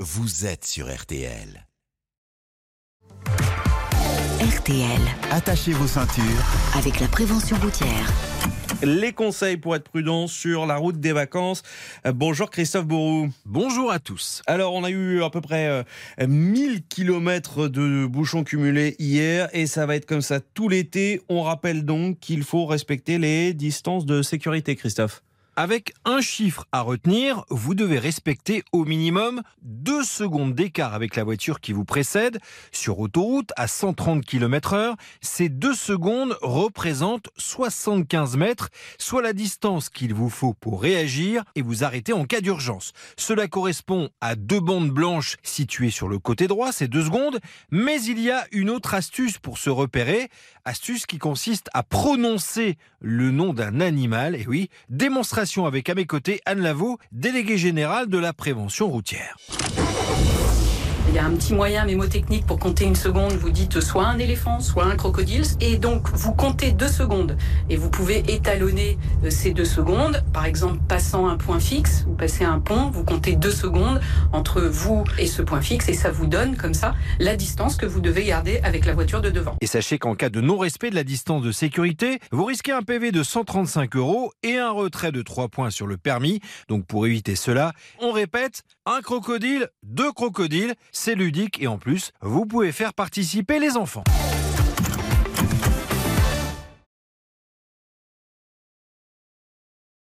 vous êtes sur RTL. RTL, Attachez vos ceintures. avec la prévention routière. Les conseils pour être prudent sur la route des vacances. Euh, Bonjour Christophe Bourou. Bonjour à tous. Alors, on a eu à peu près euh, 1000 km de bouchons cumulés hier et ça va être comme ça tout l'été. On rappelle donc qu'il faut respecter les distances de sécurité, Christophe. Avec un chiffre à retenir, vous devez respecter au minimum 2 secondes d'écart avec la voiture qui vous précède. Sur autoroute à 130 km/h, ces 2 secondes représentent 75 mètres, soit la distance qu'il vous faut pour réagir et vous arrêter en cas d'urgence. Cela correspond à deux bandes blanches situées sur le côté droit, c'est 2 secondes, mais il y a une autre astuce pour se repérer, astuce qui consiste à prononcer le nom d'un animal, et oui, démonstration avec à mes côtés Anne Lavaux, déléguée générale de la prévention routière. Il y a un petit moyen mémotechnique pour compter une seconde. Vous dites soit un éléphant, soit un crocodile. Et donc, vous comptez deux secondes. Et vous pouvez étalonner euh, ces deux secondes. Par exemple, passant un point fixe, vous passez un pont, vous comptez deux secondes entre vous et ce point fixe. Et ça vous donne, comme ça, la distance que vous devez garder avec la voiture de devant. Et sachez qu'en cas de non-respect de la distance de sécurité, vous risquez un PV de 135 euros et un retrait de 3 points sur le permis. Donc pour éviter cela, on répète, un crocodile, deux crocodiles, c'est ludique et en plus, vous pouvez faire participer les enfants.